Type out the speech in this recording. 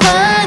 fun.